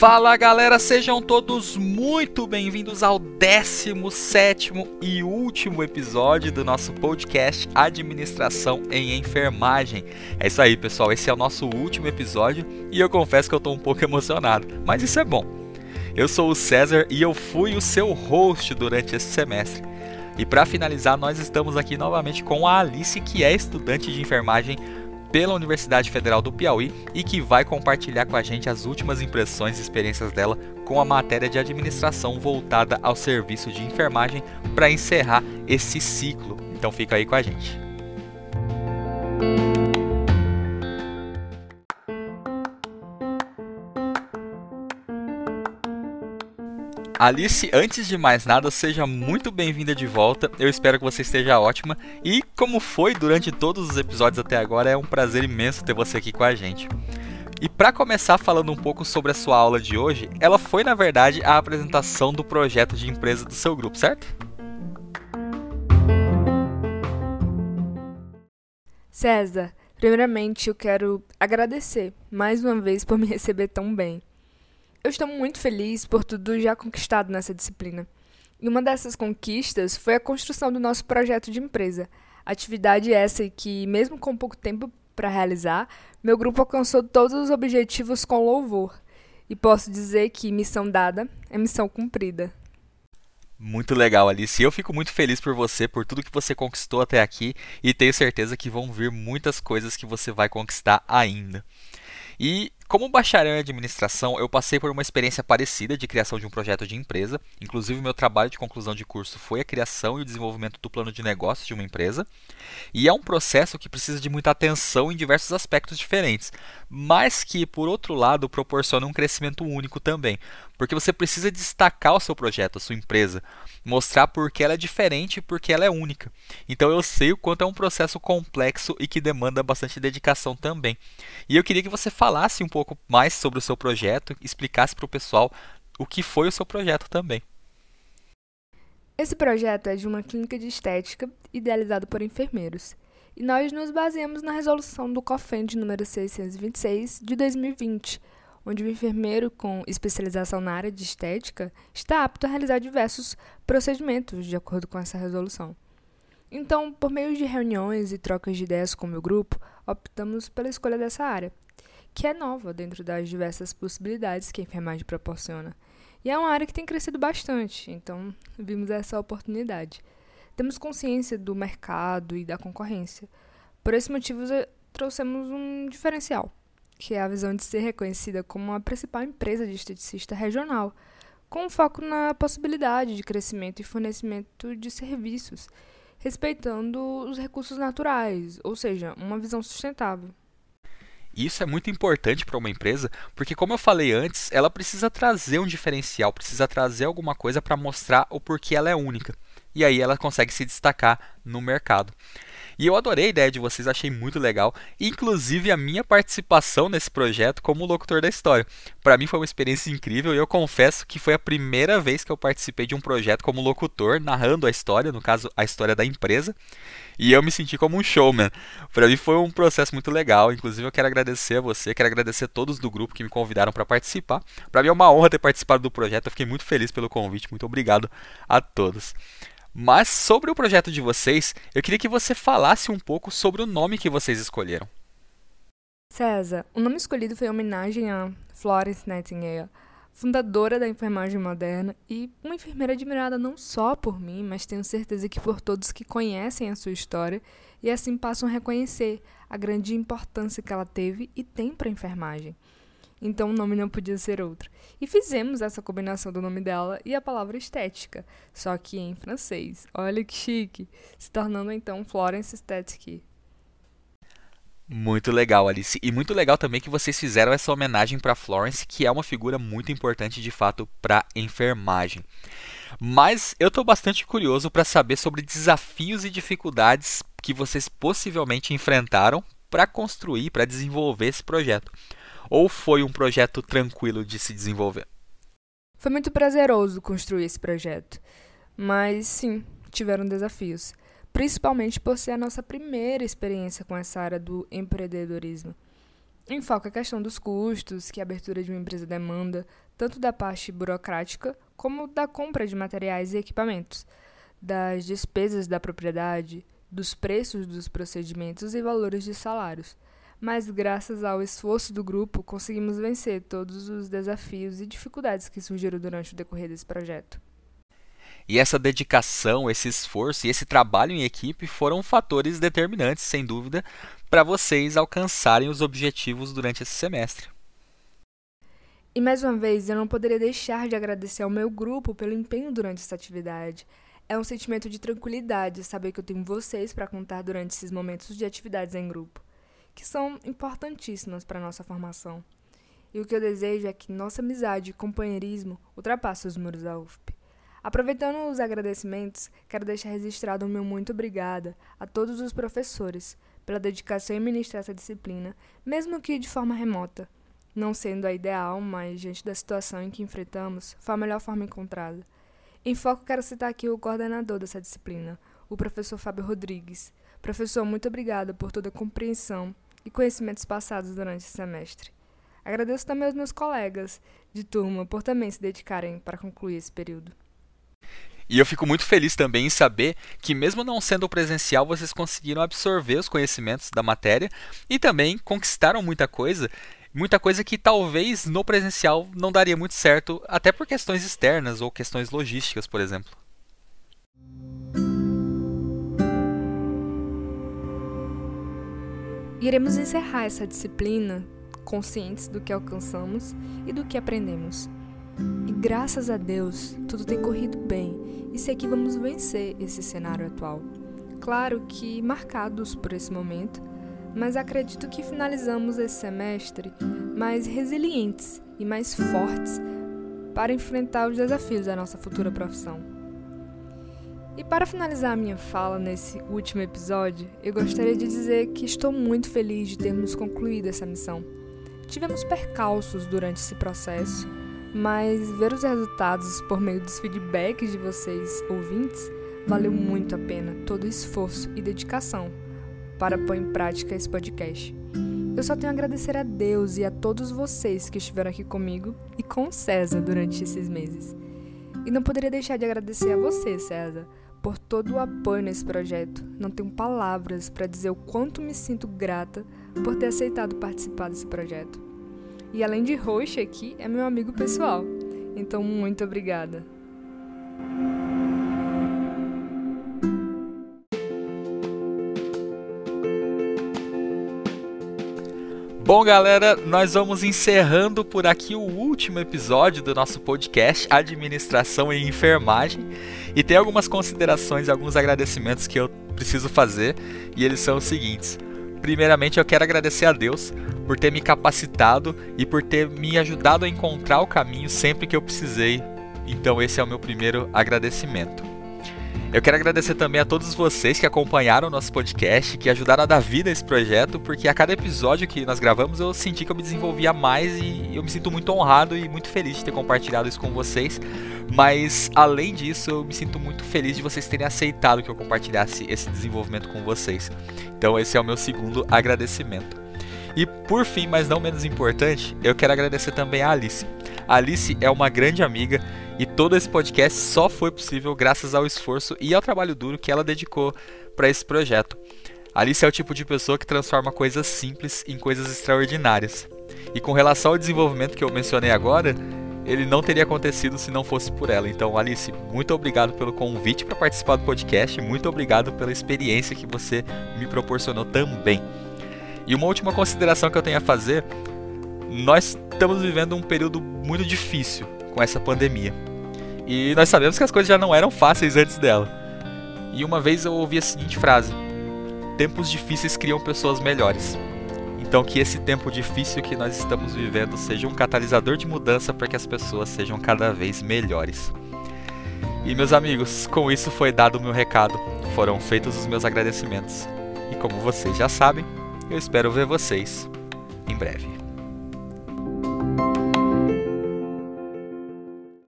Fala galera, sejam todos muito bem-vindos ao 17 e último episódio do nosso podcast Administração em Enfermagem. É isso aí, pessoal, esse é o nosso último episódio e eu confesso que eu tô um pouco emocionado, mas isso é bom. Eu sou o César e eu fui o seu host durante esse semestre. E para finalizar, nós estamos aqui novamente com a Alice, que é estudante de enfermagem pela Universidade Federal do Piauí e que vai compartilhar com a gente as últimas impressões e experiências dela com a matéria de administração voltada ao serviço de enfermagem para encerrar esse ciclo. Então fica aí com a gente. Alice, antes de mais nada, seja muito bem-vinda de volta. Eu espero que você esteja ótima. E como foi durante todos os episódios até agora, é um prazer imenso ter você aqui com a gente. E para começar falando um pouco sobre a sua aula de hoje, ela foi na verdade a apresentação do projeto de empresa do seu grupo, certo? César, primeiramente eu quero agradecer mais uma vez por me receber tão bem. Eu estou muito feliz por tudo já conquistado nessa disciplina. E uma dessas conquistas foi a construção do nosso projeto de empresa. Atividade essa que, mesmo com pouco tempo para realizar, meu grupo alcançou todos os objetivos com louvor. E posso dizer que missão dada é missão cumprida. Muito legal, Alice. Eu fico muito feliz por você, por tudo que você conquistou até aqui e tenho certeza que vão vir muitas coisas que você vai conquistar ainda. E como bacharel em administração, eu passei por uma experiência parecida de criação de um projeto de empresa. Inclusive, meu trabalho de conclusão de curso foi a criação e o desenvolvimento do plano de negócios de uma empresa. E é um processo que precisa de muita atenção em diversos aspectos diferentes, mas que, por outro lado, proporciona um crescimento único também, porque você precisa destacar o seu projeto, a sua empresa, mostrar porque ela é diferente e porque ela é única. Então eu sei o quanto é um processo complexo e que demanda bastante dedicação também. E eu queria que você falasse um pouco pouco mais sobre o seu projeto, explicasse para o pessoal o que foi o seu projeto também. Esse projeto é de uma clínica de estética idealizada por enfermeiros. E nós nos baseamos na resolução do COFEN de número 626 de 2020, onde o enfermeiro com especialização na área de estética está apto a realizar diversos procedimentos de acordo com essa resolução. Então, por meio de reuniões e trocas de ideias com o meu grupo, optamos pela escolha dessa área, que é nova dentro das diversas possibilidades que a enfermagem proporciona. E é uma área que tem crescido bastante, então vimos essa oportunidade. Temos consciência do mercado e da concorrência. Por esse motivo, trouxemos um diferencial, que é a visão de ser reconhecida como a principal empresa de esteticista regional, com foco na possibilidade de crescimento e fornecimento de serviços, respeitando os recursos naturais, ou seja, uma visão sustentável. Isso é muito importante para uma empresa, porque como eu falei antes, ela precisa trazer um diferencial, precisa trazer alguma coisa para mostrar o porquê ela é única. E aí ela consegue se destacar no mercado. E eu adorei a ideia de vocês, achei muito legal, inclusive a minha participação nesse projeto como locutor da história. Para mim foi uma experiência incrível e eu confesso que foi a primeira vez que eu participei de um projeto como locutor, narrando a história, no caso a história da empresa, e eu me senti como um showman. Para mim foi um processo muito legal, inclusive eu quero agradecer a você, quero agradecer a todos do grupo que me convidaram para participar. Para mim é uma honra ter participado do projeto, eu fiquei muito feliz pelo convite, muito obrigado a todos. Mas sobre o projeto de vocês, eu queria que você falasse um pouco sobre o nome que vocês escolheram. César, o nome escolhido foi em homenagem a Florence Nightingale, fundadora da enfermagem moderna e uma enfermeira admirada não só por mim, mas tenho certeza que por todos que conhecem a sua história e assim passam a reconhecer a grande importância que ela teve e tem para a enfermagem então o nome não podia ser outro. E fizemos essa combinação do nome dela e a palavra estética, só que em francês. Olha que chique, se tornando então Florence Esthetique. Muito legal, Alice. E muito legal também que vocês fizeram essa homenagem para Florence, que é uma figura muito importante de fato para enfermagem. Mas eu estou bastante curioso para saber sobre desafios e dificuldades que vocês possivelmente enfrentaram para construir, para desenvolver esse projeto. Ou foi um projeto tranquilo de se desenvolver? Foi muito prazeroso construir esse projeto, mas sim, tiveram desafios, principalmente por ser a nossa primeira experiência com essa área do empreendedorismo. enfoca a questão dos custos que a abertura de uma empresa demanda, tanto da parte burocrática como da compra de materiais e equipamentos, das despesas da propriedade, dos preços dos procedimentos e valores de salários. Mas, graças ao esforço do grupo, conseguimos vencer todos os desafios e dificuldades que surgiram durante o decorrer desse projeto. E essa dedicação, esse esforço e esse trabalho em equipe foram fatores determinantes, sem dúvida, para vocês alcançarem os objetivos durante esse semestre. E mais uma vez, eu não poderia deixar de agradecer ao meu grupo pelo empenho durante essa atividade. É um sentimento de tranquilidade saber que eu tenho vocês para contar durante esses momentos de atividades em grupo, que são importantíssimas para a nossa formação. E o que eu desejo é que nossa amizade e companheirismo ultrapassem os muros da UFP. Aproveitando os agradecimentos, quero deixar registrado o meu muito obrigada a todos os professores pela dedicação em ministrar essa disciplina, mesmo que de forma remota. Não sendo a ideal, mas diante da situação em que enfrentamos, foi a melhor forma encontrada. Em foco, quero citar aqui o coordenador dessa disciplina, o professor Fábio Rodrigues. Professor, muito obrigada por toda a compreensão e conhecimentos passados durante esse semestre. Agradeço também aos meus colegas de turma por também se dedicarem para concluir esse período. E eu fico muito feliz também em saber que, mesmo não sendo presencial, vocês conseguiram absorver os conhecimentos da matéria e também conquistaram muita coisa muita coisa que talvez no presencial não daria muito certo, até por questões externas ou questões logísticas, por exemplo. Iremos encerrar essa disciplina conscientes do que alcançamos e do que aprendemos. E graças a Deus, tudo tem corrido bem e sei que vamos vencer esse cenário atual. Claro que marcados por esse momento, mas acredito que finalizamos esse semestre mais resilientes e mais fortes para enfrentar os desafios da nossa futura profissão. E para finalizar a minha fala nesse último episódio, eu gostaria de dizer que estou muito feliz de termos concluído essa missão. Tivemos percalços durante esse processo, mas ver os resultados por meio dos feedbacks de vocês, ouvintes, valeu muito a pena todo o esforço e dedicação para pôr em prática esse podcast. Eu só tenho a agradecer a Deus e a todos vocês que estiveram aqui comigo e com César durante esses meses. E não poderia deixar de agradecer a você, César, por todo o apoio nesse projeto. Não tenho palavras para dizer o quanto me sinto grata por ter aceitado participar desse projeto. E além de roxa aqui, é meu amigo pessoal. Então, muito obrigada. Bom, galera, nós vamos encerrando por aqui o último episódio do nosso podcast Administração e Enfermagem. E tem algumas considerações e alguns agradecimentos que eu preciso fazer, e eles são os seguintes. Primeiramente, eu quero agradecer a Deus por ter me capacitado e por ter me ajudado a encontrar o caminho sempre que eu precisei. Então, esse é o meu primeiro agradecimento. Eu quero agradecer também a todos vocês que acompanharam o nosso podcast, que ajudaram a dar vida a esse projeto, porque a cada episódio que nós gravamos eu senti que eu me desenvolvia mais e eu me sinto muito honrado e muito feliz de ter compartilhado isso com vocês. Mas além disso, eu me sinto muito feliz de vocês terem aceitado que eu compartilhasse esse desenvolvimento com vocês. Então esse é o meu segundo agradecimento. E por fim, mas não menos importante, eu quero agradecer também a Alice. A Alice é uma grande amiga e todo esse podcast só foi possível graças ao esforço e ao trabalho duro que ela dedicou para esse projeto. Alice é o tipo de pessoa que transforma coisas simples em coisas extraordinárias. E com relação ao desenvolvimento que eu mencionei agora, ele não teria acontecido se não fosse por ela. Então, Alice, muito obrigado pelo convite para participar do podcast, muito obrigado pela experiência que você me proporcionou também. E uma última consideração que eu tenho a fazer: nós estamos vivendo um período muito difícil com essa pandemia. E nós sabemos que as coisas já não eram fáceis antes dela. E uma vez eu ouvi a seguinte frase: Tempos difíceis criam pessoas melhores. Então, que esse tempo difícil que nós estamos vivendo seja um catalisador de mudança para que as pessoas sejam cada vez melhores. E, meus amigos, com isso foi dado o meu recado, foram feitos os meus agradecimentos. E como vocês já sabem, eu espero ver vocês em breve.